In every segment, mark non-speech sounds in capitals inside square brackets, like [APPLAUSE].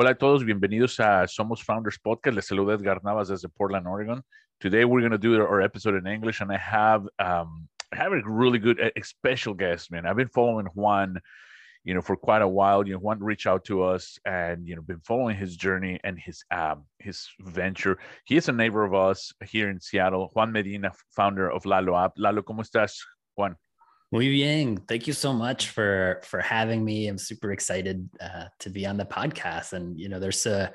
Hola a todos, bienvenidos a Somos Founders Podcast. Les saluda Edgar Navas desde Portland, Oregon. Today we're going to do our episode in English, and I have um, I have a really good, a special guest, man. I've been following Juan, you know, for quite a while. You know, Juan reached out to us, and you know, been following his journey and his um his venture. He is a neighbor of us here in Seattle. Juan Medina, founder of Lalo App. Lalo, cómo estás, Juan? Muy bien. Thank you so much for for having me. I'm super excited uh, to be on the podcast. And you know, there's a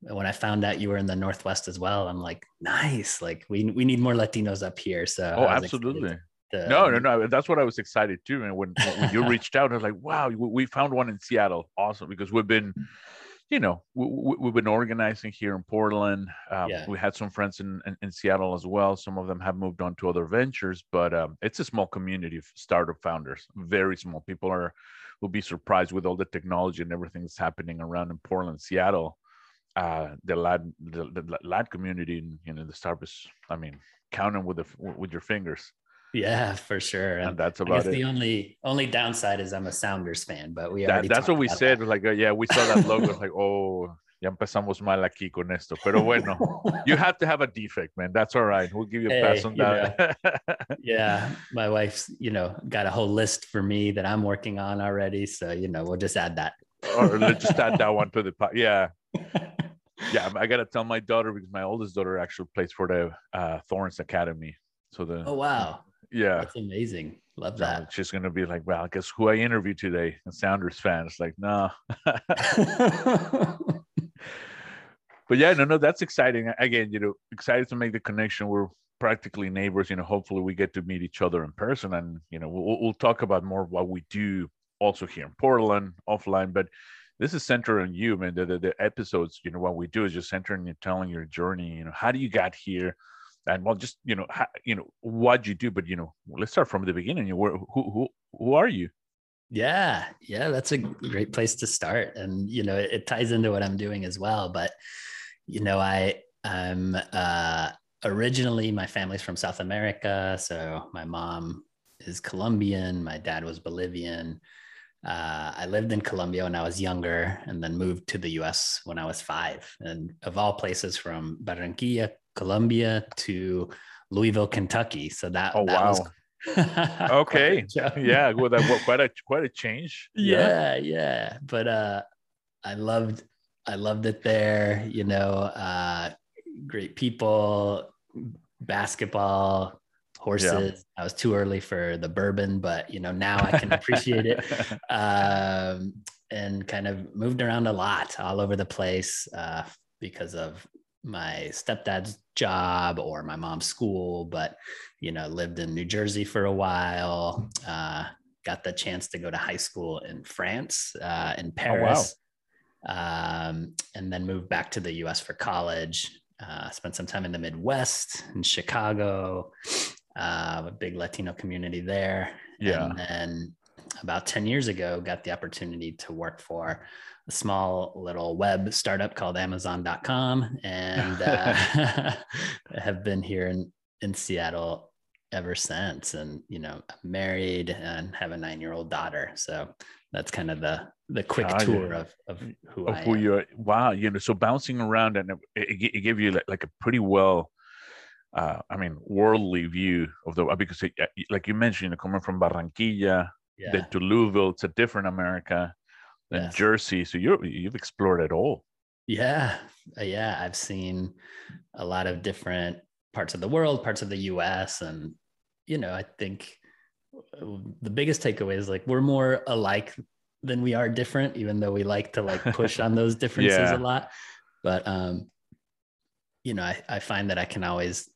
when I found out you were in the Northwest as well, I'm like, nice. Like we we need more Latinos up here. So oh, absolutely. To, no, no, no. That's what I was excited too. And when, when you [LAUGHS] reached out, I was like, wow, we found one in Seattle. Awesome, because we've been you know, we, have been organizing here in Portland. Um, yeah. We had some friends in, in, in, Seattle as well. Some of them have moved on to other ventures, but um, it's a small community of startup founders. Very small. People are will be surprised with all the technology and everything that's happening around in Portland, Seattle. Uh, the lad, the, the lad community, and you know, the startups. I mean, count them with the with your fingers. Yeah, for sure. And, that's about it. The only only downside is I'm a Sounders fan, but we that, that's what we said. That. Like, uh, yeah, we saw that logo. like, oh, ya empezamos mal aquí con esto. Pero bueno, you have to have a defect, man. That's all right. We'll give you a hey, pass on that. [LAUGHS] yeah, my wife's, you know, got a whole list for me that I'm working on already. So you know, we'll just add that. or let's just add that one to the pot. Yeah. [LAUGHS] Yeah, I gotta tell my daughter because my oldest daughter actually plays for the uh, Thorns Academy. So the oh wow, yeah, that's amazing. Love that. she's gonna be like, well, guess who I interviewed today? A Sounders fan. It's like, no. [LAUGHS] but yeah, no, no, that's exciting. Again, you know, excited to make the connection. We're practically neighbors. You know, hopefully we get to meet each other in person, and you know, we'll, we'll talk about more what we do also here in Portland offline. But this is centered on you, man. The, the, the episodes, you know, what we do is just centering and telling your journey. You know, how do you got here? And well just you know you know what you do? But you know let's start from the beginning. You were who who who are you? Yeah yeah that's a great place to start. And you know it, it ties into what i'm doing as well. But you know i i'm uh originally my family's from south america. So my mom is colombian. My dad was bolivian. Uh, I lived in Colombia when I was younger and then moved to the US when I was five. And of all places from Barranquilla, Colombia to Louisville, Kentucky. So that, oh, that wow. Was, okay. [LAUGHS] yeah. Well, that quite a quite a change. Yeah, yeah. yeah. But uh I loved I loved it there, you know, uh great people, basketball, horses. Yeah. I was too early for the bourbon, but you know, now I can [LAUGHS] appreciate it. [LAUGHS] Um and kind of moved around a lot all over the place uh because of my stepdad's job or my mom's school, but you know, lived in New Jersey for a while. Uh, got the chance to go to high school in France, uh, in Paris, oh, wow. um, and then moved back to the U.S. for college. Uh, spent some time in the Midwest, in Chicago, uh, a big Latino community there. Yeah. And then about 10 years ago, got the opportunity to work for a small little web startup called Amazon.com, and [LAUGHS] uh, [LAUGHS] have been here in in Seattle ever since. And you know, I'm married and have a nine year old daughter, so that's kind of the the quick oh, tour yeah. of, of who of I who am. you're. Wow, you know, so bouncing around and it, it gave you like, like a pretty well. Uh, I mean, worldly view of the because, it, like you mentioned, you know, coming from Barranquilla, yeah. then to Louisville, it's a different America yes. Jersey. So you you've explored it all. Yeah, uh, yeah. I've seen a lot of different parts of the world, parts of the U.S., and you know, I think uh, the biggest takeaway is like we're more alike than we are different, even though we like to like push on those [LAUGHS] differences yeah. a lot. But um, you know, I, I find that I can always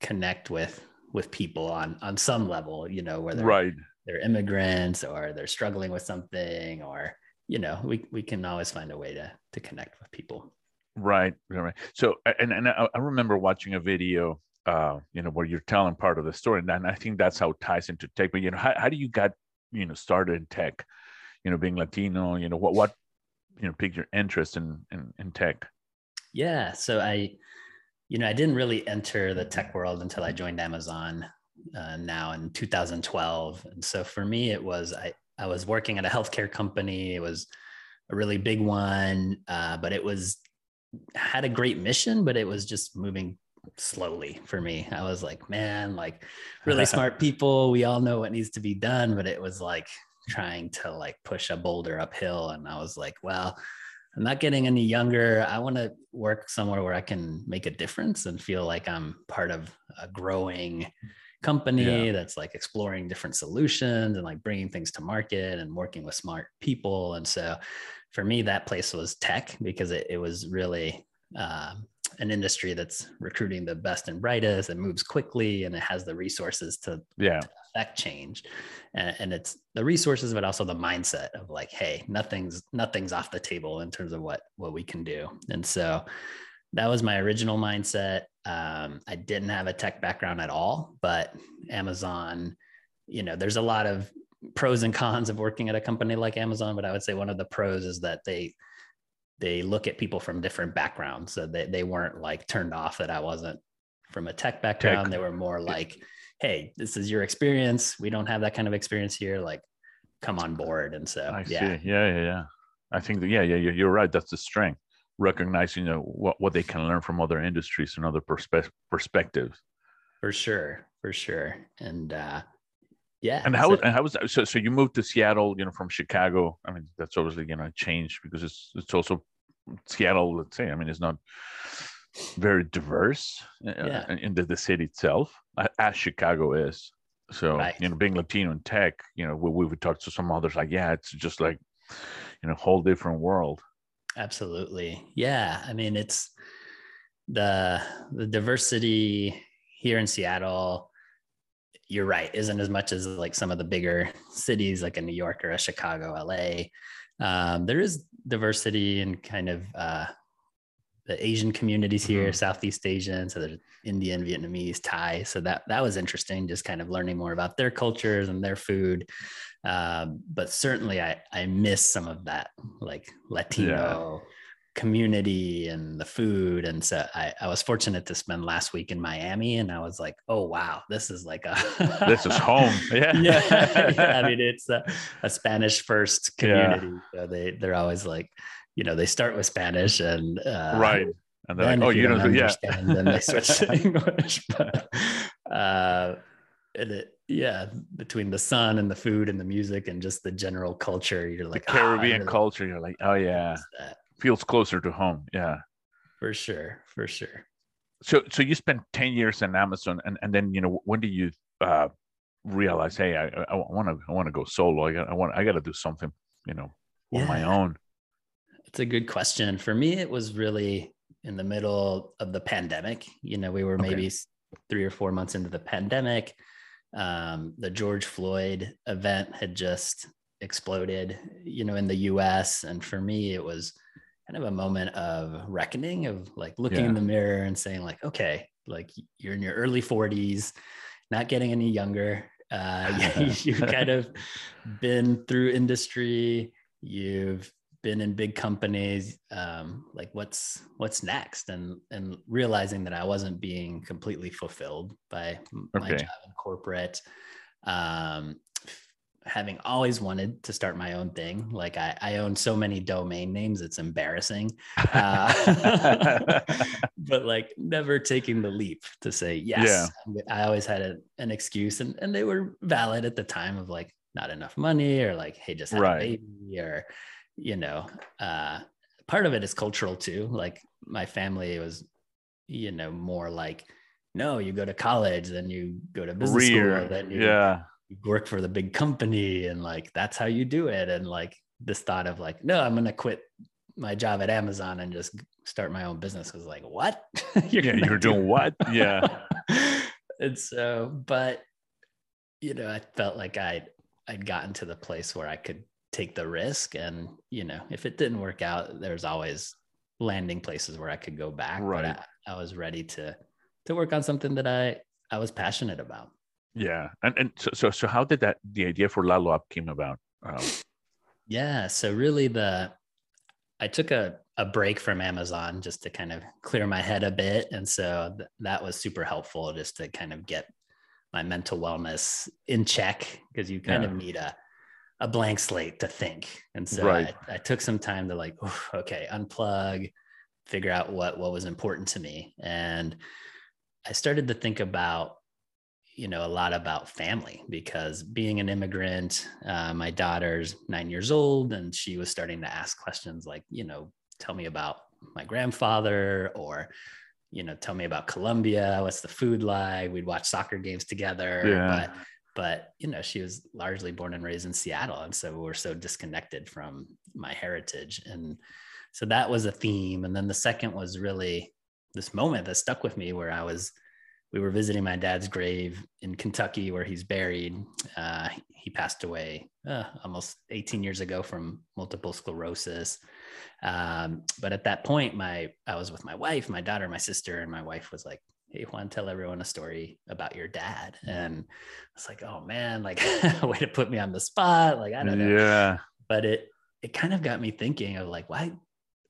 connect with with people on on some level, you know, whether right they're immigrants or they're struggling with something or you know we, we can always find a way to to connect with people. Right right so and, and i remember watching a video uh you know where you're telling part of the story and i think that's how it ties into tech but you know how, how do you got you know started in tech? You know being latino you know what what you know piqued your interest in in, in tech? Yeah so i you know i didn't really enter the tech world until i joined amazon uh, now in 2012 and so for me it was i i was working at a healthcare company. It was a really big one uh, but it was had a great mission but it was just moving slowly for me. I was like man like really [LAUGHS] smart people. We all know what needs to be done. But it was like trying to like push a boulder uphill. And i was like well i'm not getting any younger. I want to work somewhere where i can make a difference and feel like i'm part of a growing company yeah. that's like exploring different solutions and like bringing things to market and working with smart people and so for me that place was tech because it, it was really uh, an industry that's recruiting the best and brightest and moves quickly and it has the resources to, yeah. to affect change and, and, it's the resources but also the mindset of like hey nothing's nothing's off the table in terms of what what we can do and so that was my original mindset. Um, i didn't have a tech background at all but amazon you know there's a lot of pros and cons of working at a company like amazon but i would say one of the pros is that they they look at people from different backgrounds. So they, they weren't like turned off that i wasn't from a tech background. Tech. they were more like hey this is your experience. We don't have that kind of experience here. Like come on board. And so I yeah. see. yeah yeah yeah. I think that, yeah yeah you're right. That's the strength recognizing you know, what, what they can learn from other industries and other perspe- perspectives for sure for sure and uh yeah and how so, and how was that? so so you moved to seattle you know from chicago i mean that's obviously you know change because it's it's also seattle let's say i mean it's not very diverse uh, yeah. in the, the city itself as chicago is so right. you know being latino in tech you know we, we would talk to some others like yeah it's just like you know whole different world absolutely. Yeah i mean it's the the diversity here in seattle you're right isn't as much as like some of the bigger cities like a new york or a chicago la um, there is diversity and kind of uh, the asian communities here mm-hmm. southeast asian so there's indian vietnamese thai so that that was interesting just kind of learning more about their cultures and their food um, but certainly i i miss some of that like latino yeah community and the food. And so I, I was fortunate to spend last week in Miami and I was like, oh, wow, this is like a. [LAUGHS] this is home. Yeah. yeah, [LAUGHS] yeah. I mean, it's a, a Spanish first community. Yeah. So they, they're always like, you know, they start with Spanish and. Uh, right. And then, like, oh, you, you don't understand, yeah. then they switch [LAUGHS] to English. But, uh, and it, yeah, between the sun and the food and the music and just the general culture, you're like the Caribbean oh, really culture. You're like, oh yeah, feels closer to home. Yeah. For sure. For sure. So so you spent 10 years in Amazon and, and then you know when do you uh realize hey I I want to I want to go solo. I got I want I got to do something, you know, on yeah. my own. It's a good question. For me it was really in the middle of the pandemic. You know, we were maybe okay. 3 or 4 months into the pandemic. Um, the George Floyd event had just exploded, you know, in the US and for me it was kind of a moment of reckoning of like looking yeah. in the mirror and saying like okay like you're in your early 40s not getting any younger. Uh, [LAUGHS] [LAUGHS] you've kind of been through industry. You've been in big companies um, like what's what's next and and realizing that i wasn't being completely fulfilled by my job in corporate um, having always wanted to start my own thing. Like I, I own so many domain names, it's embarrassing. Uh, [LAUGHS] but like never taking the leap to say yes. Yeah. I always had a, an excuse, and and they were valid at the time of like not enough money or like hey just have right. a baby or you know. Uh, part of it is cultural too. Like my family was, you know, more like no, you go to college, then you go to business Rear. school, then you yeah work for the big company and like that's how you do it and like this thought of like no i'm gonna quit my job at amazon and just start my own business was like what [LAUGHS] you're, yeah, you're do- doing what yeah [LAUGHS] and so but you know i felt like I'd I'd gotten to the place where I could take the risk. And, you know, if it didn't work out, there's always landing places where I could go back. Right. But I, I was ready to to work on something that I I was passionate about. Yeah. And and so so, so how did that the idea for Lalo App came about? Um, [LAUGHS] yeah. So really the I took a, a break from Amazon just to kind of clear my head a bit. And so th- that was super helpful just to kind of get my mental wellness in check because you kind yeah. of need a, a blank slate to think. And so right. I, I, took some time to like, okay, unplug, figure out what, what was important to me. And I started to think about you know a lot about family because being an immigrant uh, my daughter's nine years old and she was starting to ask questions like you know tell me about my grandfather or you know tell me about colombia what's the food like we'd watch soccer games together yeah. but but you know she was largely born and raised in seattle and so we're so disconnected from my heritage and so that was a theme and then the second was really this moment that stuck with me where i was we were visiting my dad's grave in Kentucky where he's buried. Uh, he passed away uh, almost 18 years ago from multiple sclerosis. Um, but at that point, my I was with my wife, my daughter, my sister, and my wife was like, "Hey, Juan, tell everyone a story about your dad." Mm-hmm. And it's like, "Oh man, like [LAUGHS] way to put me on the spot." Like I don't know. Yeah. But it it kind of got me thinking of like why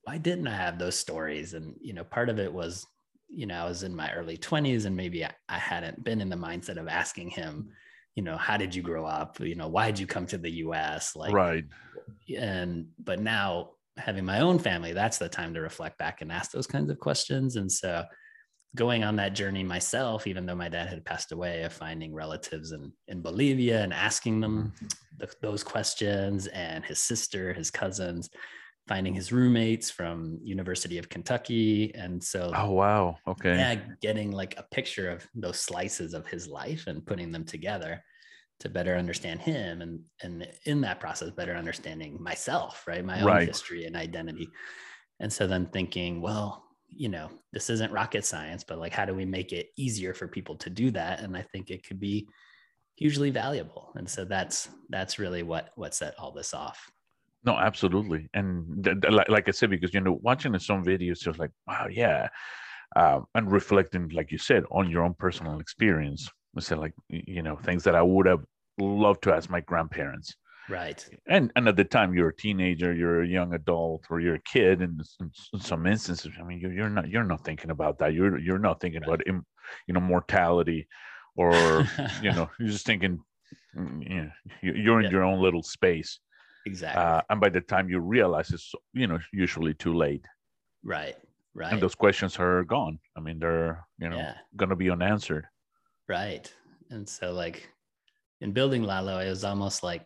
why didn't I have those stories? And you know, part of it was you know, I was in my early 20s and maybe I, I hadn't been in the mindset of asking him, you know, how did you grow up? You know, why did you come to the US? Like, right. And, but now having my own family, that's the time to reflect back and ask those kinds of questions. And so, going on that journey myself, even though my dad had passed away, of finding relatives in, in Bolivia and asking them mm-hmm. the, those questions, and his sister, his cousins, finding his roommates from University of Kentucky. And so Oh wow. Okay. Yeah, getting like a picture of those slices of his life and putting them together to better understand him and and in that process better understanding myself, right? My own right. history and identity. And so then thinking, well, you know, this isn't rocket science, but like how do we make it easier for people to do that? And I think it could be hugely valuable. And so that's that's really what what set all this off. No, absolutely, and th- th- like, like I said, because you know, watching some videos, just like, wow, yeah, uh, and reflecting, like you said, on your own personal experience. I said, like, you know, things that I would have loved to ask my grandparents. Right. And and at the time, you're a teenager, you're a young adult, or you're a kid. And in, in some instances, I mean, you're, you're not you're not thinking about that. You're you're not thinking right. about you know mortality, or [LAUGHS] you know, you're just thinking, mm, you know, you're in yeah. your own little space. Exactly. Uh, and by the time you realize it's, you know, usually too late. Right. Right. And those questions are gone. I mean, they're, you know, yeah. going to be unanswered. Right. And so, like, in building Lalo, it was almost like,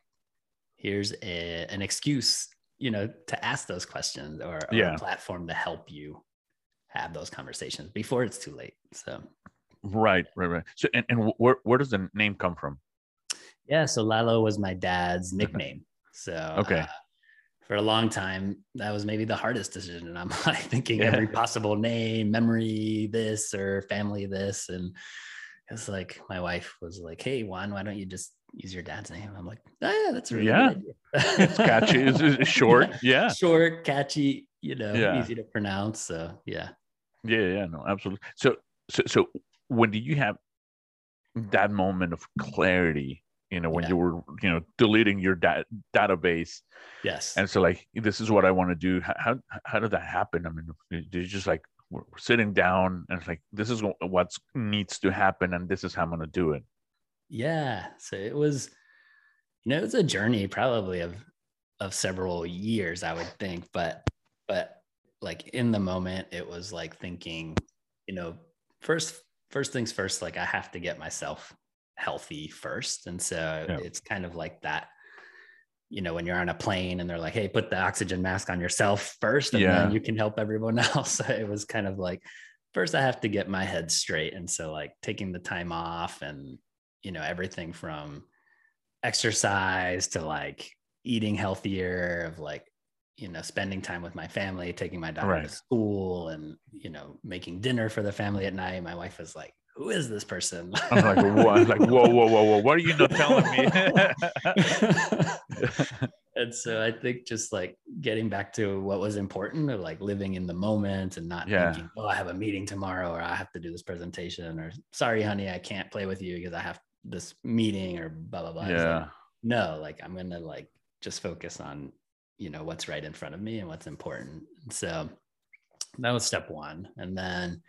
here's a, an excuse, you know, to ask those questions or, or yeah. a platform to help you have those conversations before it's too late. So, right, right, right. So, and, and where, where does the name come from? Yeah. So, Lalo was my dad's nickname. So okay. Uh, for a long time, that was maybe the hardest decision. And I'm like thinking yeah. every possible name, memory, this or family, this. And it's like my wife was like, Hey, Juan, why don't you just use your dad's name? I'm like, oh, yeah, that's a really yeah. it's catchy. It's, [LAUGHS] it's short. Yeah. Short, catchy, you know, yeah. easy to pronounce. So yeah. Yeah. Yeah. No, absolutely. So, so, so when do you have that moment of clarity you know when yeah. you were you know deleting your da- database yes and so like this is what i want to do how how did that happen i mean did you just like we're sitting down and it's like this is what needs to happen and this is how i'm going to do it yeah so it was you know it was a journey probably of of several years i would think but but like in the moment it was like thinking you know first first things first like i have to get myself healthy first. And so yeah. it's kind of like that, you know, when you're on a plane and they're like, hey, put the oxygen mask on yourself first, and yeah. then you can help everyone [LAUGHS] else. So it was kind of like, first I have to get my head straight. And so like taking the time off and, you know, everything from exercise to like eating healthier, of like, you know, spending time with my family, taking my daughter right. to school and, you know, making dinner for the family at night. My wife was like, who is this person? I'm like, [LAUGHS] what? like, whoa, whoa, whoa, whoa! What are you not telling me? [LAUGHS] and so I think just like getting back to what was important, of like living in the moment and not yeah. thinking, oh, I have a meeting tomorrow, or I have to do this presentation, or sorry, honey, I can't play with you because I have this meeting, or blah blah blah. Yeah. Like, no, like I'm gonna like just focus on you know what's right in front of me and what's important. So that was step one, and then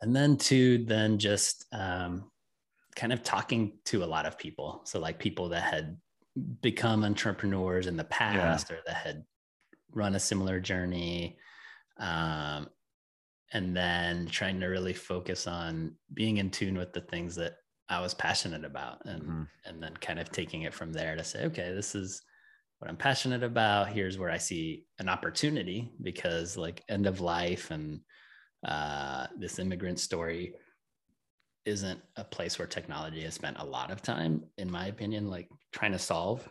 and then two, then just um, kind of talking to a lot of people. So like people that had become entrepreneurs in the past yeah. or that had run a similar journey. Um, and then trying to really focus on being in tune with the things that I was passionate about and mm-hmm. and then kind of taking it from there to say, okay, this is what I'm passionate about. Here's where I see an opportunity because like end of life and uh, this immigrant story isn't a place where technology has spent a lot of time, in my opinion, like trying to solve.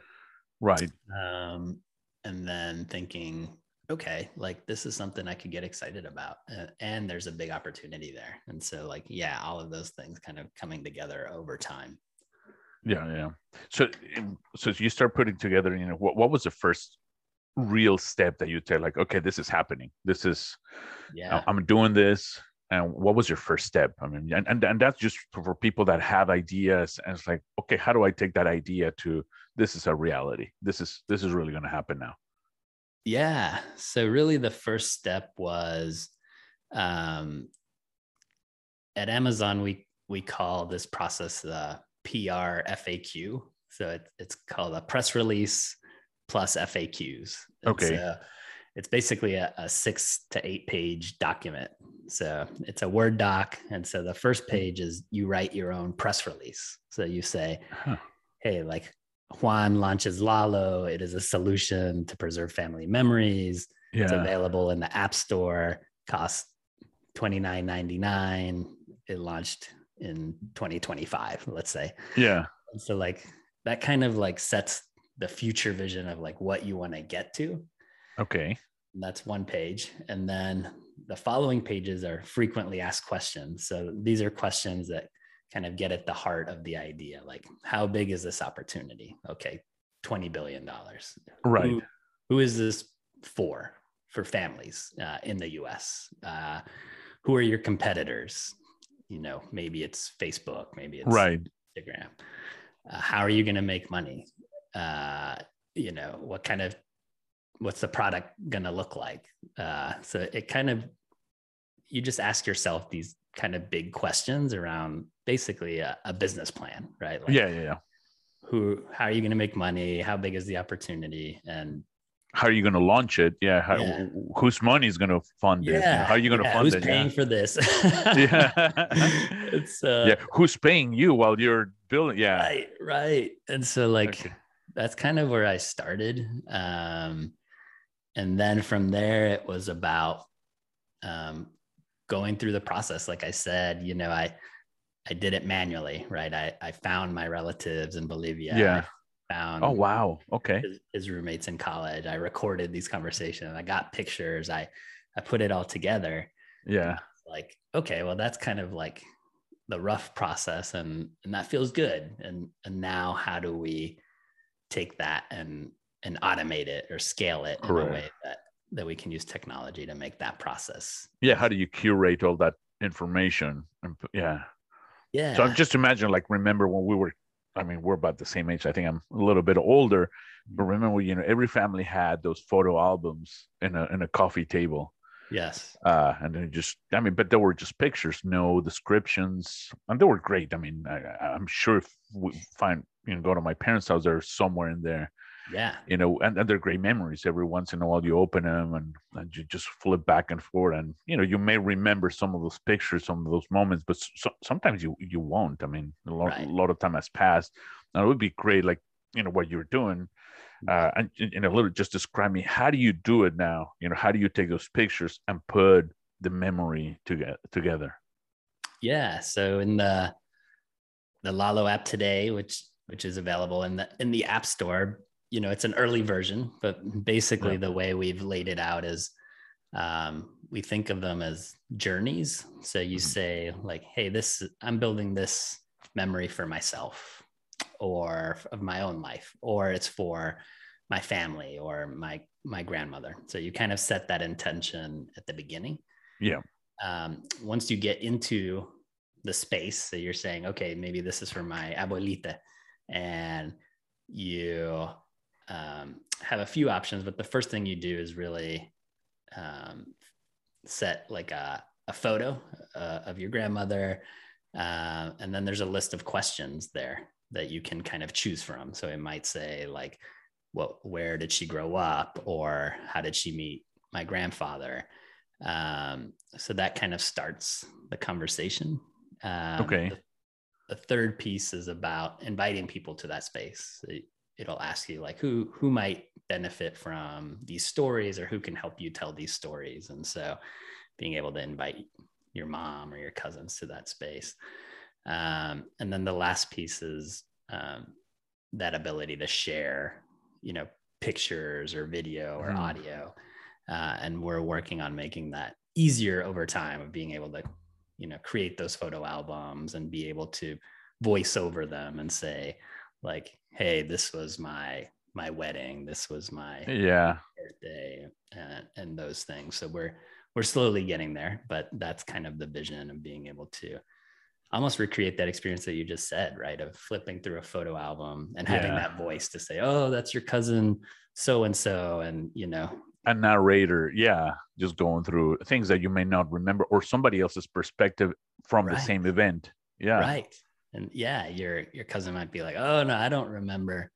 Right. Um, and then thinking, okay, like this is something I could get excited about, and, and there's a big opportunity there. And so, like, yeah, all of those things kind of coming together over time. Yeah, yeah. So, um, so you start putting together. You know, what what was the first real step that you say, like, okay, this is happening. This is, uh, yeah, I'm doing this and what was your first step i mean and, and, and that's just for people that have ideas and it's like okay how do i take that idea to this is a reality this is this is really going to happen now yeah so really the first step was um, at amazon we we call this process the pr faq so it, it's called a press release plus faqs okay so it's basically a, a six to eight page document so it's a Word doc. And so the first page is you write your own press release. So you say, huh. hey, like Juan launches Lalo. It is a solution to preserve family memories. Yeah. It's available in the App Store, costs $29.99. It launched in 2025, let's say. Yeah. And so like that kind of like sets the future vision of like what you want to get to. Okay. And that's one page. And then the following pages are frequently asked questions. So these are questions that kind of get at the heart of the idea like, how big is this opportunity? Okay, $20 billion. Right. Who, who is this for? For families uh, in the US? Uh, who are your competitors? You know, maybe it's Facebook, maybe it's right. Instagram. Uh, how are you going to make money? Uh, you know, what kind of what's the product going to look like uh, so it kind of you just ask yourself these kind of big questions around basically a, a business plan right? Like yeah yeah yeah. who how are you going to make money? How big is the opportunity? And how are you going to launch it? Yeah, how, yeah. whose money is going to fund yeah. it how are you going to yeah. fund who's it? Who's paying for this? [LAUGHS] Yeah. [LAUGHS] It's uh, yeah who's paying you while you're building yeah. Right right. And so like okay. that's kind of where i started. Um and then from there it was about um, going through the process like i said you know i i did it manually right? I i found my relatives in bolivia. Yeah. I found oh wow. Okay. his, his, roommates in college. I recorded these conversations. I got pictures. I i put it all together. Yeah. Like okay well that's kind of like the rough process and and that feels good. And and now how do we take that and and automate it or scale it Correct. in a way that that we can use technology to make that process. Yeah, how do you curate all that information? And yeah, yeah. So I'm just imagine like remember when we were, I mean, we're about the same age. I think I'm a little bit older, but remember, you know, every family had those photo albums in a in a coffee table. Yes. Uh, and then just, I mean, but there were just pictures, no descriptions, and they were great. I mean, I, I'm sure if we find, you know, go to my parents' house, they're somewhere in there yeah. You know and, and they're great memories. Every once in a while you open them and, and you just flip back and forth and you know you may remember some of those pictures some of those moments but so, sometimes you you won't. I mean a lot, right. a lot of time has passed. And it would be great like you know what you're doing uh, and know, a little just describe me. How do you do it now? You know how do you take those pictures and put the memory together together? Yeah so in the the lalo app today which which is available in the in the app store you know it's an early version but basically yeah. the way we've laid it out is um, we think of them as journeys. So you mm-hmm. say like, "Hey, this I'm building this memory for myself, or of my own life, or it's for my family or my my grandmother." So you kind of set that intention at the beginning. Yeah. Um, once you get into the space, so you're saying, "Okay, maybe this is for my abuelita," and you um, have a few options, but the first thing you do is really um, set like a, a photo uh, of your grandmother. Uh, and then there's a list of questions there that you can kind of choose from. So it might say like, what, where did she grow up? Or how did she meet my grandfather? Um, so that kind of starts the conversation. Um, okay. The, the, third piece is about inviting people to that space. It, it'll ask you like who who might benefit from these stories or who can help you tell these stories. And so being able to invite your mom or your cousins to that space. Um, and then the last piece is um, that ability to share you know pictures or video or mm. audio. Uh, and we're working on making that easier over time of being able to you know create those photo albums and be able to voice over them and say like hey this was my my wedding. This was my yeah. birthday and, and those things. So we're we're slowly getting there but that's kind of the vision of being able to almost recreate that experience that you just said right? Of flipping through a photo album and having yeah. that voice to say oh that's your cousin so and so and you know. A narrator yeah just going through things that you may not remember or somebody else's perspective from right. the same event. Yeah. Right and yeah your your cousin might be like oh no i don't remember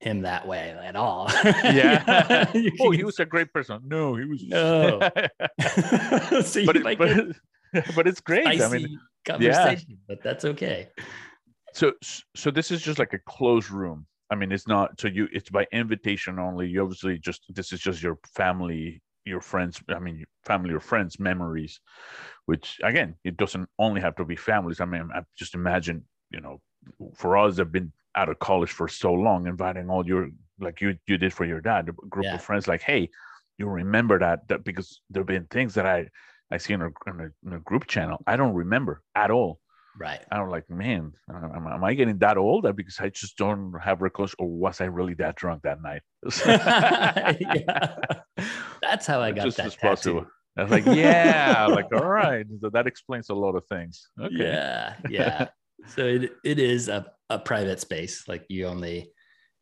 him that way at all. [LAUGHS] Yeah. [LAUGHS] oh he was a great person. No he was no. [LAUGHS] So but, it, but, but, it's great. I mean conversation yeah. but that's okay. So so this is just like a closed room. I mean it's not so you it's by invitation only. You obviously just this is just your family your friends i mean family or friends memories which again it doesn't only have to be families. I mean i just imagine you know, for us have been out of college for so long, inviting all your like you you did for your dad, a group yeah. of friends, like, hey, you remember that that because there've been things that I I see in a, in a, in a group channel I don't remember at all. Right. I'm like, man, am, am, I getting that old? Because I just don't have recollection, or was I really that drunk that night? [LAUGHS] [LAUGHS] That's how I got just that tattoo. I was like, yeah, like, [LAUGHS] all right. So that explains a lot of things. Okay. Yeah. Yeah so it, it is a, a private space. Like you only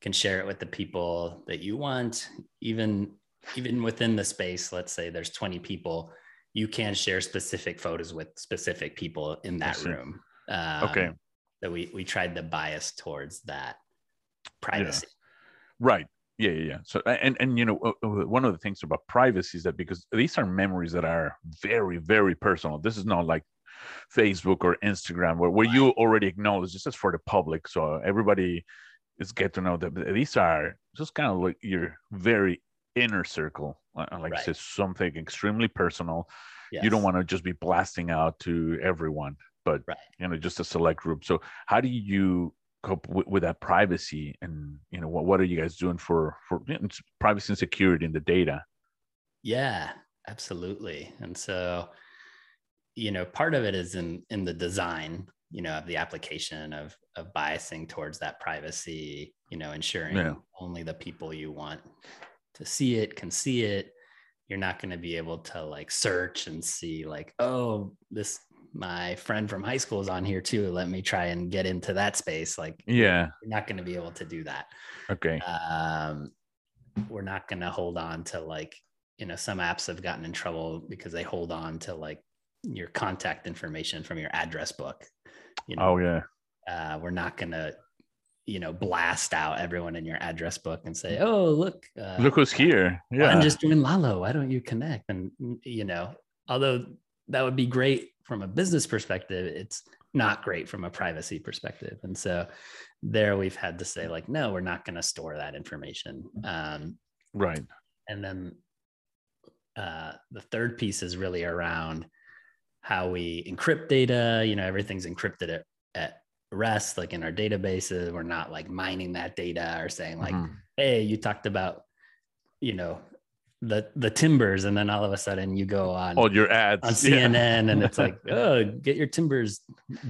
can share it with the people that you want. Even even within the space let's say there's 20 people you can share specific photos with specific people in that room. Um, okay. that we we tried the bias towards that privacy. Yeah. right. Yeah, yeah, yeah. So, and and you know, one of the things about privacy is that because these are memories that are very, very personal. This is not like Facebook or Instagram where, where you already acknowledge this is for the public. So everybody is get to know that these are just kind of like your very inner circle. Uh, uh, like right. I said, something extremely personal. Yes. You don't want to just be blasting out to everyone, but right. you know, just a select group. So how do you cope with, with that privacy and you know what, what are you guys doing for for you know, privacy and security in the data yeah absolutely and so you know part of it is in in the design you know of the application of of biasing towards that privacy you know ensuring yeah. only the people you want to see it can see it. You're not going to be able to like search and see like oh this my friend from high school is on here too let me try and get into that space like yeah. you're not going to be able to do that. Okay. Um we're not going to hold on to like you know some apps have gotten in trouble because they hold on to like your contact information from your address book. You know, oh yeah. Uh, we're not gonna, you know, blast out everyone in your address book and say, "Oh, look, uh, look who's here." Yeah, I'm just doing Lalo. Why don't you connect? And you know, although that would be great from a business perspective, it's not great from a privacy perspective. And so, there we've had to say, like, no, we're not going to store that information. Um, right. And then uh, the third piece is really around how we encrypt data. You know, everything's encrypted at, at rest, like in our databases. We're not like mining that data or saying like, mm-hmm. hey, you talked about, you know, the the timbers and then all of a sudden you go on all your ads on cnn yeah. and it's [LAUGHS] like oh get your timbers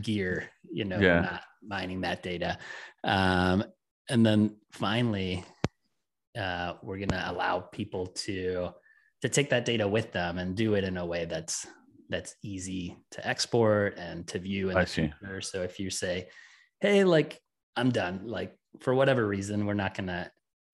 gear you know yeah. not mining that data um, and then finally uh, we're going to allow people to to take that data with them and do it in a way that's that's easy to export and to view in I the see. future so if you say hey like i'm done like for whatever reason we're not going to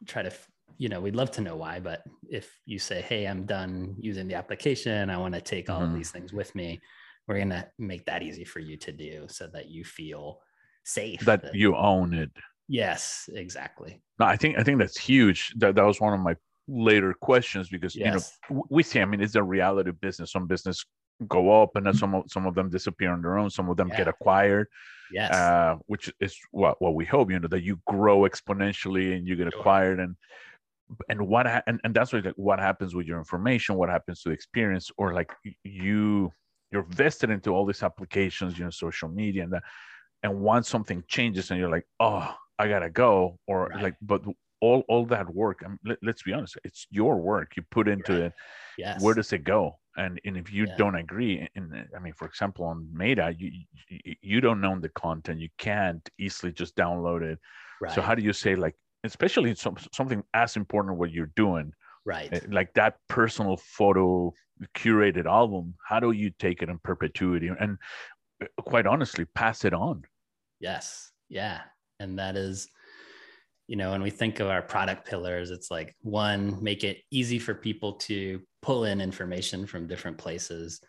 try to you know, we'd love to know why, but if you say, Hey, I'm done using the application, I want to take all mm-hmm. of these things with me, we're going to make that easy for you to do so that you feel safe. That, that you own it. Yes, exactly. No, I think, I think that's huge. That, that was one of my later questions because, yes. you know, we see, I mean, it's a reality business. Some business go up and then some of, some of them disappear on their own. Some of them yeah. get acquired. Yes. Uh, which is what, what we hope, you know, that you grow exponentially and you get sure. acquired and, and what and, and that's what like what happens with your information what happens to the experience or like you you're vested into all these applications you know social media and that and once something changes and you're like oh i gotta go or right. like but all all that work I mean, let, us be honest it's your work you put into right. it yes. where does it go and and if you yeah. don't agree and i mean for example on meta you you don't own the content you can't easily just download it right. so how do you say like especially some, something as important what you're doing right eh, like that personal photo curated album how do you take it in perpetuity and eh, quite honestly pass it on yes yeah and that is you know when we think of our product pillars it's like one make it easy for people to pull in information from different places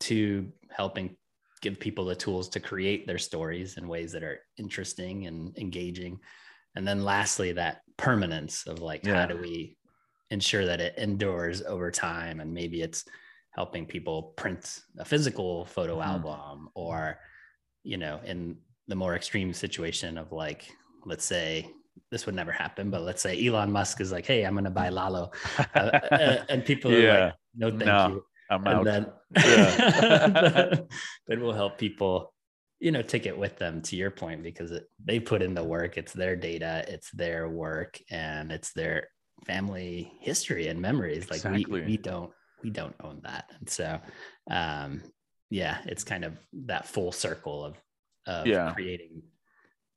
to helping give people the tools to create their stories in ways that are interesting and engaging and then lastly that permanence of like yeah. how do we ensure that it endures over time and maybe it's helping people print a physical photo mm-hmm. album or you know in the more extreme situation of like let's say this would never happen but let's say elon musk is like hey i'm going to buy [LAUGHS] lalo uh, uh, and people yeah. are like no thank no, you I'm and out. then [LAUGHS] yeah. [LAUGHS] then we'll help people you know take it with them to your point because it, they put in the work it's their data it's their work and it's their family history and memories like exactly. we, we don't we don't own that and so um yeah it's kind of that full circle of of yeah. creating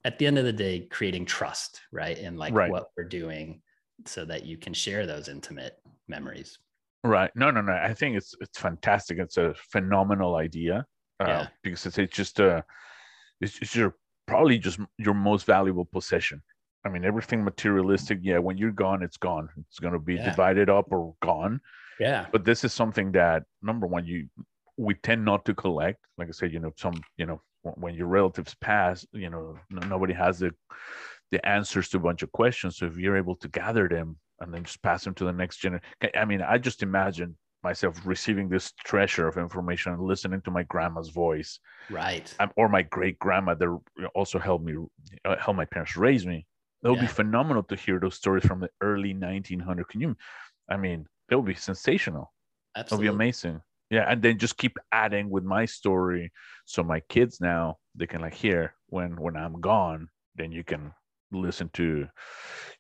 at the end of the day creating trust right in like right. what we're doing so that you can share those intimate memories right no no no i think it's it's fantastic it's a phenomenal idea uh, yeah. because it's, it's just a it's, it's your probably just your most valuable possession. I mean, everything materialistic, yeah, when you're gone, it's gone. It's going to be yeah. divided up or gone. Yeah. But this is something that number one, you we tend not to collect. Like I said, you know, some, you know, when your relatives pass, you know, nobody has the the answers to a bunch of questions. So if you're able to gather them and then just pass them to the next generation, I mean, I just imagine myself receiving this treasure of information and listening to my grandma's voice right um, or my great grandma that also helped me uh, help my parents raise me it would yeah. be phenomenal to hear those stories from the early 1900 can you i mean it would be sensational Absolutely. it would be amazing yeah and then just keep adding with my story. So my kids now they can like hear when when i'm gone then you can listen to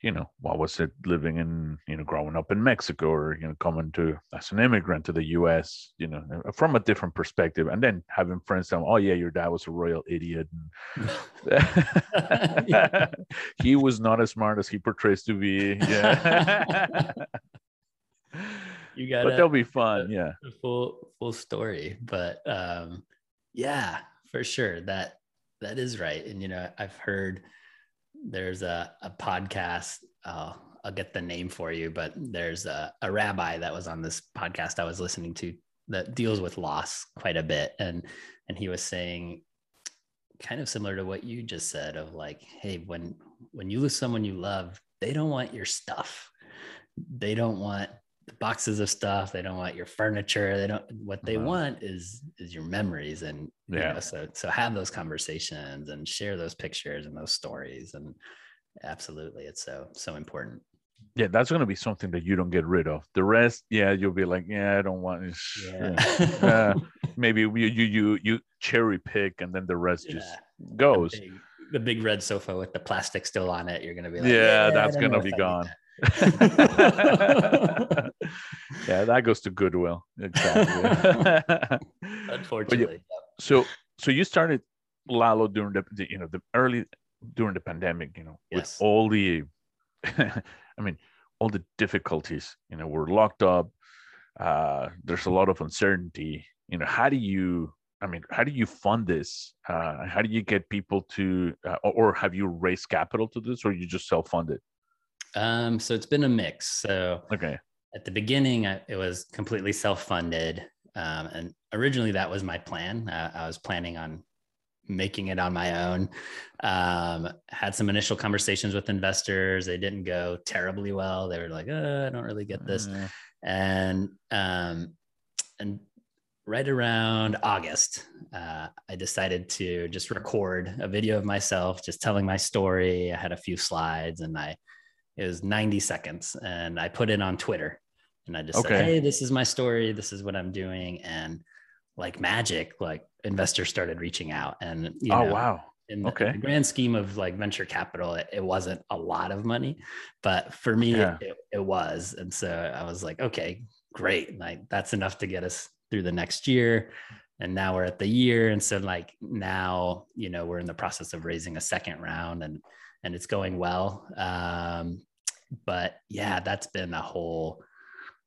you know what was it living in you know growing up in mexico or you know coming to as an immigrant to the us you know uh, from a different perspective and then having friends tell oh yeah your dad was a royal idiot. [LAUGHS] [LAUGHS] He was not as smart as he portrays to be yeah [LAUGHS] you got but they'll be fun yeah full full story but um yeah for sure that that is right and you know i've heard there's a, a podcast. Uh, I'll get the name for you, but there's a, a rabbi that was on this podcast I was listening to that deals with loss quite a bit. And, and he was saying kind of similar to what you just said of like, Hey, when, when you lose someone you love, they don't want your stuff. They don't want boxes of stuff they don't want your furniture they don't what they uh-huh. want is is your memories and yeah. you know, so so have those conversations and share those pictures and those stories and absolutely it's so so important. Yeah that's going to be something that you don't get rid of. The rest yeah you'll be like yeah i don't want yeah. [LAUGHS] uh, [LAUGHS] maybe you you you you cherry pick and then the rest yeah. just goes. the big, red sofa with the plastic still on it you're going to be like yeah, yeah that's going to be gone [LAUGHS] yeah, that goes to goodwill. Exactly. [LAUGHS] Unfortunately. Yeah, so so you started Lalo during the, the, you know the early during the pandemic, you know, yes. with all the [LAUGHS] I mean, all the difficulties, you know, we're locked up. Uh, there's a lot of uncertainty. You know, how do you I mean, how do you fund this? Uh, how do you get people to, uh, or have you raised capital to this, or you just self-funded? Um, so it's been a mix. So okay, at the beginning, I, it was completely self-funded, um, and originally that was my plan. Uh, I was planning on making it on my own. Um, had some initial conversations with investors. They didn't go terribly well. They were like, oh, "I don't really get this," uh, and um, and right around August, uh, I decided to just record a video of myself, just telling my story. I had a few slides and I, it was 90 seconds and I put it on Twitter and I just okay. said, Hey, this is my story. This is what I'm doing. And like magic, like investors started reaching out and, you oh, know, wow. In the, okay. in the, grand scheme of like venture capital, it, it, wasn't a lot of money, but for me, yeah. it, it was. And so I was like, okay, great. Like that's enough to get us through the next year and now we're at the year and so like now you know we're in the process of raising a second round and and it's going well um but yeah that's been a whole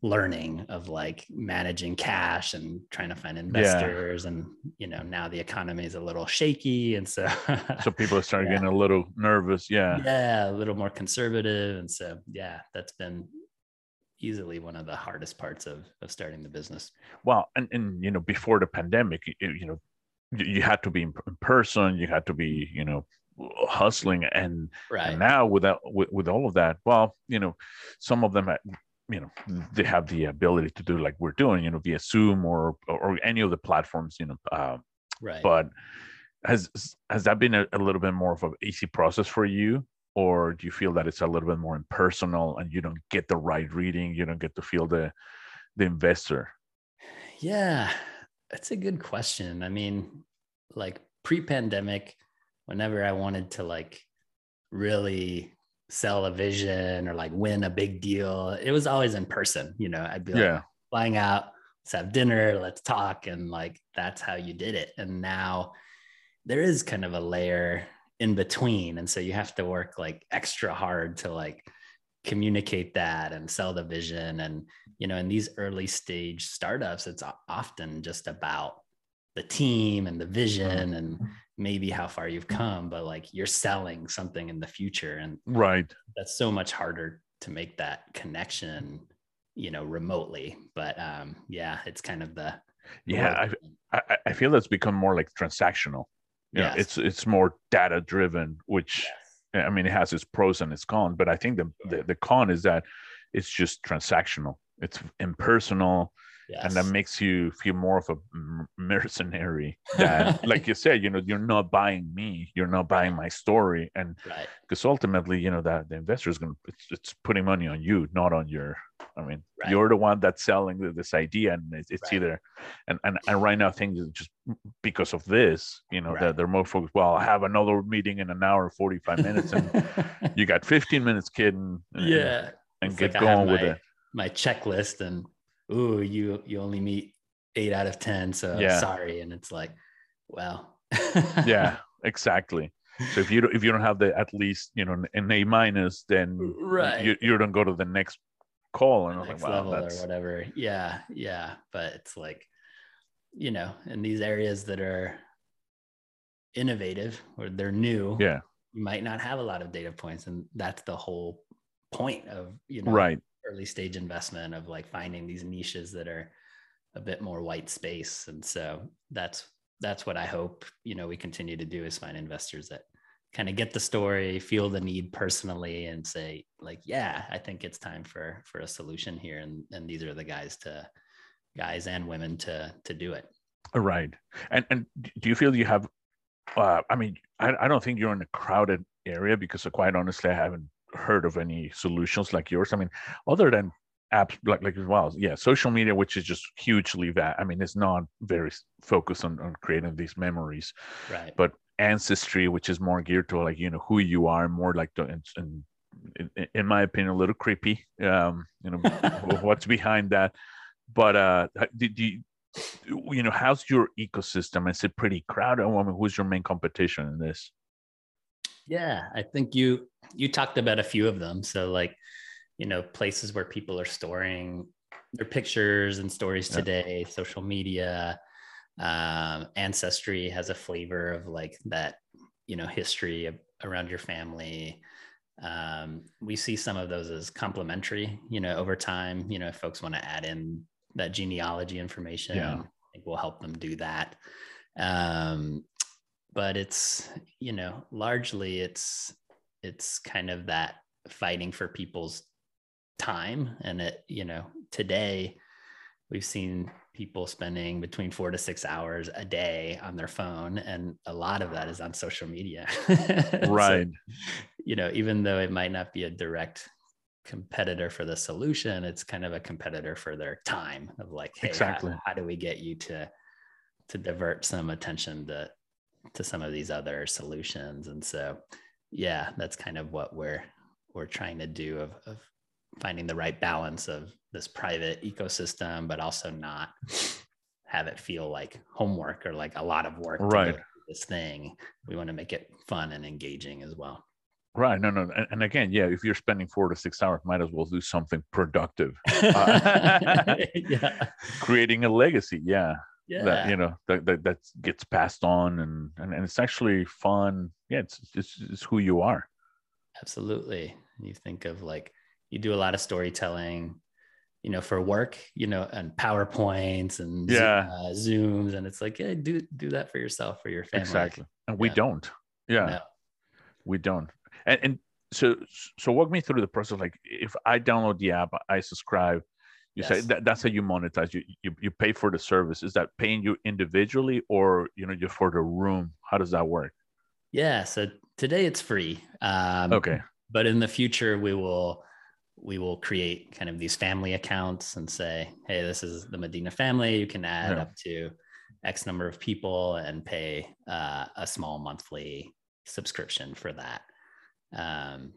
learning of like managing cash and trying to find investors yeah. and you know now the economy is a little shaky and so [LAUGHS] so people are starting yeah. getting a little nervous yeah yeah a little more conservative and so yeah that's been easily one of the hardest parts of of starting the business. Well, and and you know before the pandemic, you, you know you had to be in person, you had to be you know hustling, and, right. and now without with, with all of that, well, you know, some of them. you know they have the ability to do like we're doing you know via zoom or or any of the platforms you know uh, right but has has that been a, a little bit more of an easy process for you or do you feel that it's a little bit more impersonal and you don't get the right reading you don't get to feel the the investor yeah that's a good question i mean like pre-pandemic whenever i wanted to like really sell a vision or like win a big deal it was always in person you know? I'd be like yeah. flying out let's have dinner let's talk and like that's how you did it. And now there is kind of a layer in between and so you have to work like extra hard to like communicate that and sell the vision. And you know in these early stage startups it's often just about the team and the vision uh-huh. and maybe how far you've come but like you're selling something in the future and right. that's so much harder to make that connection you know remotely but um yeah it's kind of the yeah I, I, I feel that's become more like transactional. Yeah, it's it's more data driven, which yes. I mean it has its pros and its cons, but I think the, the the con is that it's just transactional. It's impersonal yes. and that makes you feel more of a mercenary [LAUGHS] than like you said you know you're not buying me you're not buying my story and because right. ultimately you know that the investor is going to it's, it's, putting money on you not on your i mean right. you're the one that's selling this idea and it's, it's right. either and, and and right now things just because of this you know that they're more focused well i have another meeting in an hour 45 minutes and [LAUGHS] you got 15 minutes kid and, yeah and, and get like going with it my checklist and ooh, you you only meet eight out of ten, so yeah. sorry. And it's like, well, [LAUGHS] yeah, [LAUGHS] exactly. So if you don't, if you don't have the at least you know an A minus, then right, you, you don't go to the next call and like, wow, level or whatever. Yeah, yeah, but it's like, you know, in these areas that are innovative or they're new, yeah, you might not have a lot of data points, and that's the whole point of you know right early stage investment of like finding these niches that are a bit more white space. And so that's that's what i hope you know we continue to do is find investors that kind of get the story feel the need personally and say like yeah i think it's time for for a solution here. And and these are the guys to guys and women to to do it. Right. And and do you feel you have uh i mean i, I don't think you're in a crowded area because quite honestly i haven't heard of any solutions like yours. I mean, other than apps like like as well, yeah, social media, which is just hugely va- I mean, it's not very focused on, on creating these memories, right? But ancestry, which is more geared to like you know who you are, more like the and, and in, in, my opinion, a little creepy. Um, you know, what's behind that? But uh, do, do you, you know, how's your ecosystem? Is it pretty crowded? I mean, who's your main competition in this? Yeah, I think you you talked about a few of them. So like, you know, places where people are storing their pictures and stories yeah. today, social media, um, ancestry has a flavor of like that, you know, history of, around your family. Um, we see some of those as complementary, you know, over time, you know, if folks want to add in that genealogy information, yeah. I think we'll help them do that. Um, but it's, you know, largely it's, it's kind of that fighting for people's time. And it you know today we've seen people spending between four to six hours a day on their phone and a lot of that is on social media. [LAUGHS] Right. so, you know even though it might not be a direct competitor for the solution it's kind of a competitor for their time of like hey exactly. how, how do we get you to to divert some attention to to some of these other solutions? And so yeah that's kind of what we're we're trying to do of, of finding the right balance of this private ecosystem, but also not have it feel like homework or like a lot of work. Right. this thing. We want to make it fun and engaging as well. Right. No, no. And, and, again, yeah, if you're spending four to six hours, might as well do something productive. [LAUGHS] Uh, [LAUGHS] yeah. Creating a legacy. Yeah. Yeah. That, you know, that, that, that gets passed on and, and, and it's actually fun. Yeah. It's, it's, it's who you are. Absolutely. You think of like, you do a lot of storytelling you know for work you know and powerpoints and yeah uh, zooms and it's like yeah do do that for yourself for your family exactly and we don't yeah no. we don't and, and so so walk me through the process like if i download the app i subscribe you yes. say that, that's how you monetize you, you you pay for the service is that paying you individually or you know just for the room how does that work yeah so today it's free um, okay but in the future we will we will create kind of these family accounts and say, hey, this is the Medina family. You can add yeah. up to X number of people and pay uh, a small monthly subscription for that. Um,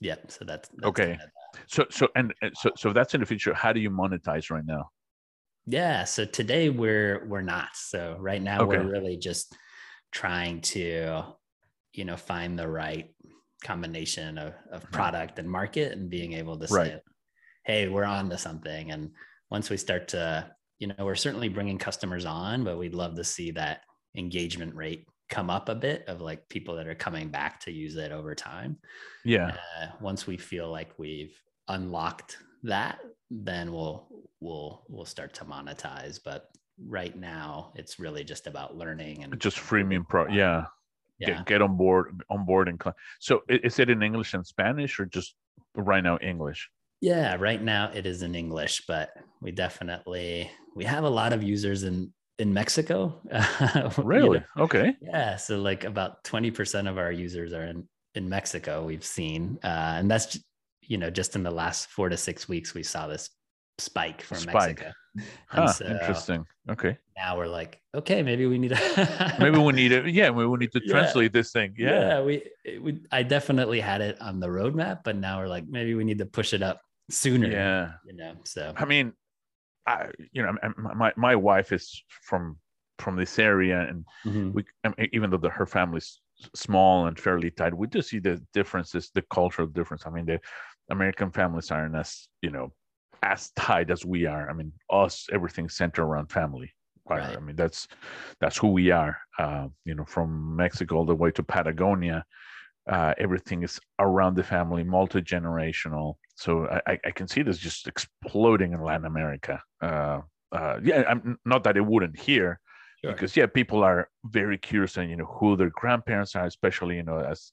yep. Yeah, so that's, that's okay. Kind of so so and so so that's in the future. How do you monetize right now? Yeah. So today we're we're not. So right now okay. we're really just trying to, you know, find the right combination of, of mm-hmm. product and market and being able to say, right. hey, we're on to something. And once we start to, you know, we're certainly bringing customers on, but we'd love to see that engagement rate come up a bit of like people that are coming back to use it over time. Yeah. Uh, once we feel like we've unlocked that, then we'll we'll we'll start to monetize. But right now, it's really just about learning and just freemium pro. Yeah yeah. get, get on board on board and so is it in english and spanish or just right now english yeah right now it is in english but we definitely we have a lot of users in in mexico [LAUGHS] really you know? okay yeah so like about 20% of our users are in in mexico we've seen uh, and that's you know just in the last four to six weeks we saw this spike from spike. Mexico. Huh, so interesting. Okay. Now we're like, okay, maybe we need to [LAUGHS] maybe we need it. Yeah, we need to yeah. translate this thing. Yeah. Yeah. We, we I definitely had it on the roadmap, but now we're like, maybe we need to push it up sooner. Yeah. You know, so I mean, I you know, my my wife is from from this area, and mm-hmm. we I mean, even though the, her family's small and fairly tight, we do see the differences, the cultural difference. I mean, the American families aren't as you know as tight as we are. I mean, us, everything centered around family. Right. I mean, that's that's who we are. Uh, you know, from Mexico all the way to Patagonia, uh, everything is around the family, multi generational. So I, I, can see this just exploding in Latin America. Uh, uh, yeah, I'm not that it wouldn't here, sure. because yeah, people are very curious and you know who their grandparents are, especially you know as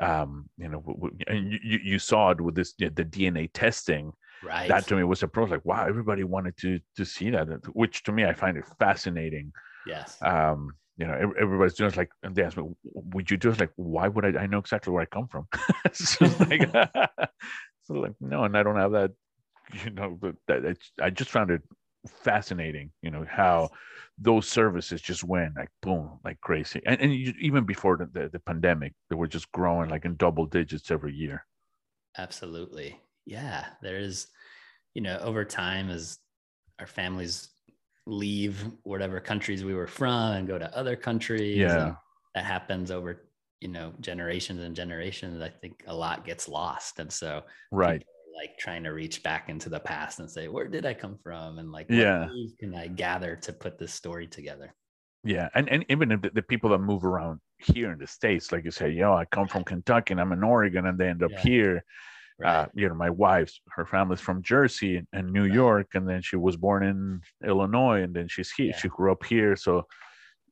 um, you know, and you, you saw it with this the DNA testing. Right. That to me was a pro like wow everybody wanted to to see that which to me i find it fascinating. Yes. Um you know everybody's doing it like and they ask me would you do it? Like why would i? I know exactly where i come from. [LAUGHS] So like [LAUGHS] like no and i don't have that [LAUGHS] you know but that i just found it fascinating you know how those services just went like boom like crazy and, and you, even before the, the, the pandemic they were just growing like in double digits every year Absolutely. Yeah. There is, you know, over time as our families leave whatever countries we were from and go to other countries. Yeah. That happens over, you know, generations and generations. I think a lot gets lost. And so right like trying to reach back into the past and say, where did I come from? And like, yeah, can I gather to put this story together? Yeah. And, and even if the, the, people that move around here in the States, like you say, yo, I come from [LAUGHS] Kentucky and I'm in Oregon and they end up yeah. here. Right. Uh, you know, my wife's her family's from Jersey and New right. York, and then she was born in Illinois, and then she's here. Yeah. She grew up here, so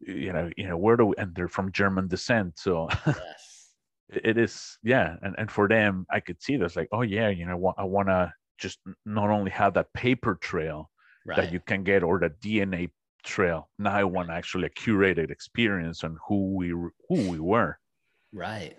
you know, you know, where do we, and they're from German descent, so yes. [LAUGHS] it is yeah and, and for them i could see this like oh yeah you know i want to just not only have that paper trail right. that you can get or the dna trail now i want actually a curated experience on who we who we were. Right.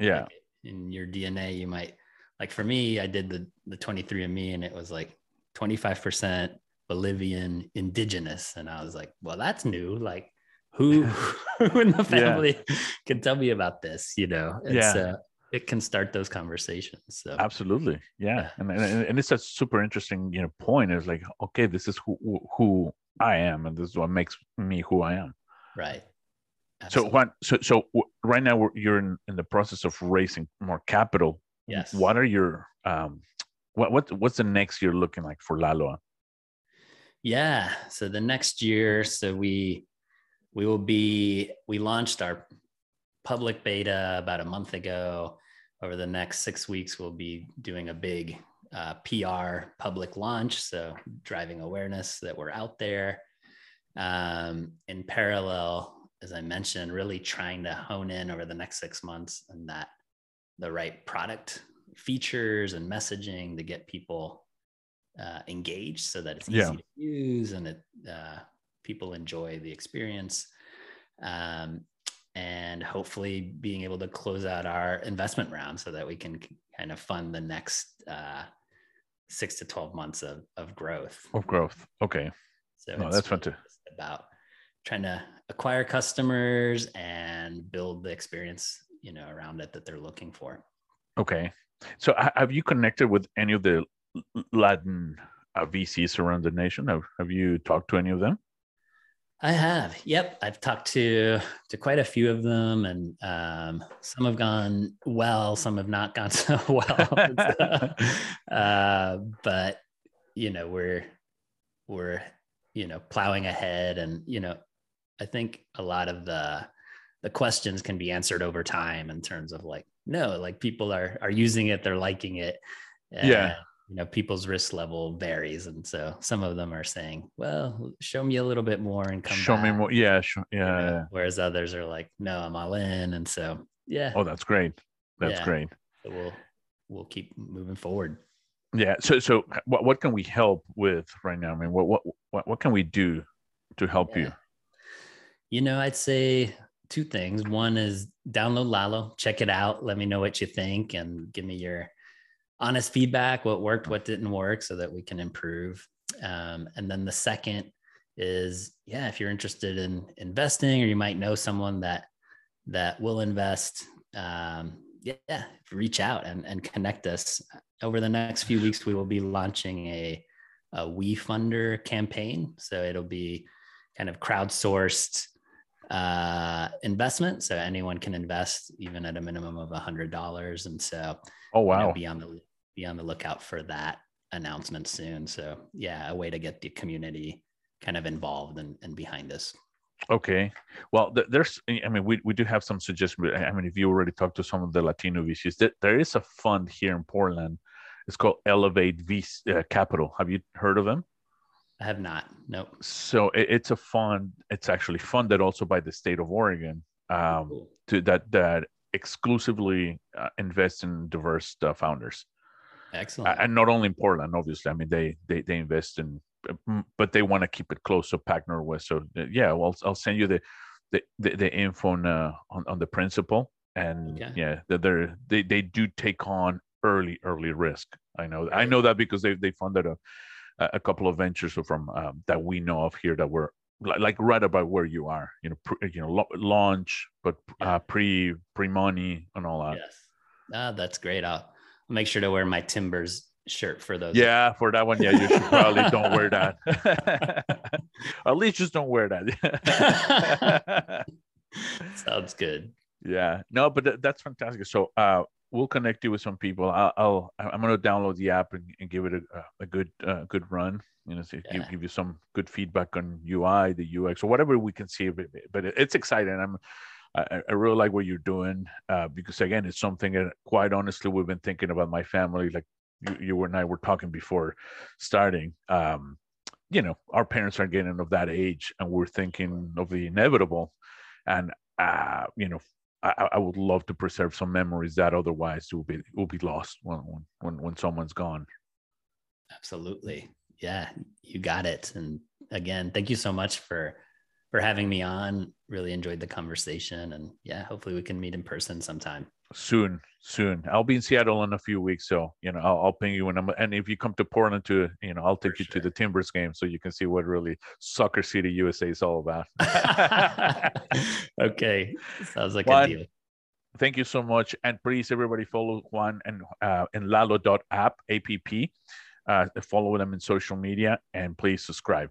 Yeah. Like in your dna you might like for me i did the the 23andme and it was like 25% bolivian indigenous and i was like well that's new like who, [LAUGHS] who in the family yeah. [LAUGHS] can tell me about this you know? And yeah. so it can start those conversations so. Absolutely. Yeah, yeah. And, and and it's a super interesting you know point. Is like okay this is who who i am and this is what makes me who i am. Right. Absolutely. so what so so right now you're in, in the process of raising more capital. Yes. What are your um what what what's the next year looking like for laloa? Yeah. So the next year so we we will be we launched our public beta about a month ago. Over the next six weeks we'll be doing a big uh, pr public launch. So driving awareness that we're out there. Um, in parallel as i mentioned really trying to hone in over the next six months and that the right product features and messaging to get people uh, engaged so that it's easy yeah. to use and it uh, people enjoy the experience. Um, and hopefully being able to close out our investment round so that we can kind of fund the next uh, six to 12 months of, of growth. Of growth. Okay. So no, that's too. about trying to acquire customers and build the experience, you know, around it that they're looking for. Okay. So have you connected with any of the Latin uh, VCs around the nation? Have, have you talked to any of them? I have. Yep, I've talked to to quite a few of them, and um, some have gone well, some have not gone [LAUGHS] so well. [LAUGHS] uh, but you know, we're we're you know plowing ahead, and you know, I think a lot of the the questions can be answered over time in terms of like, no, like people are are using it, they're liking it. yeah you know people's risk level varies and so some of them are saying well show me a little bit more and come show back. me more yeah sure, yeah, you know? yeah, whereas others are like no i'm all in and so yeah oh that's great that's yeah. great so we'll we'll keep moving forward yeah so so what, what can we help with right now i mean what what what, what can we do to help yeah. you you know i'd say two things one is download lalo check it out let me know what you think and give me your honest feedback, what worked, what didn't work, so that we can improve. Um, and then the second is, yeah, if you're interested in investing or you might know someone that that will invest, um, yeah, reach out and, and connect us. Over the next few weeks, we will be launching a, a WeFunder campaign. So it'll be kind of crowdsourced uh, investment. So anyone can invest even at a minimum of a hundred dollars. And so, oh wow, you know, be on the be on the lookout for that announcement soon. So yeah, a way to get the community kind of involved and, and behind us. Okay. Well, there's, I mean, we, we do have some suggestions. I mean, if you already talked to some of the Latino VCs, there, there is a fund here in Portland. It's called Elevate VC uh, Capital. Have you heard of them? I have not. Nope. So it, it's a fund. It's actually funded also by the state of Oregon um, cool. to that that exclusively uh, invest in diverse uh, founders. Excellent. And not only in Portland, obviously. I mean, they they they invest in, but they want to keep it close to Pac Northwest. So uh, yeah, well, I'll send you the the the, the info on, uh, on on the principal, and okay. yeah, they're they they do take on early early risk. I know I know that because they they funded a a couple of ventures from um, that we know of here that were like right about where you are you know pre, you know launch but uh, pre pre money and all that yes ah, that's great i'll make sure to wear my Timbers shirt for those. Yeah, for that one, yeah, you should probably don't wear that. [LAUGHS] At least just don't wear that. [LAUGHS] Sounds good. Yeah, no, but th- that's fantastic. So, uh, we'll connect you with some people. I'll, I'll I'm gonna download the app and, and give it a, a good uh, good run. You know, see, yeah. give, give you some good feedback on UI, the UX, or whatever we can see. But, but it's exciting. I'm I, I really like what you're doing uh, because again, it's something that quite honestly we've been thinking about my family. Like you, you and I were talking before starting. Um, you know, our parents are getting of that age, and we're thinking of the inevitable. And uh, you know, I, I, would love to preserve some memories that otherwise will be will be lost when when when someone's gone. Absolutely, yeah, you got it. And again, thank you so much for for having me on. Really enjoyed the conversation, and yeah, hopefully we can meet in person sometime soon. Soon, I'll be in Seattle in a few weeks, so you know I'll, I'll ping you when I'm. And if you come to Portland, to you know I'll take For you sure. to the Timbers game so you can see what really Soccer City USA is all about. [LAUGHS] [LAUGHS] okay, sounds like Juan, a deal. Thank you so much, and please everybody follow Juan and uh, and Lalo.app app. Uh, follow them in social media, and please subscribe.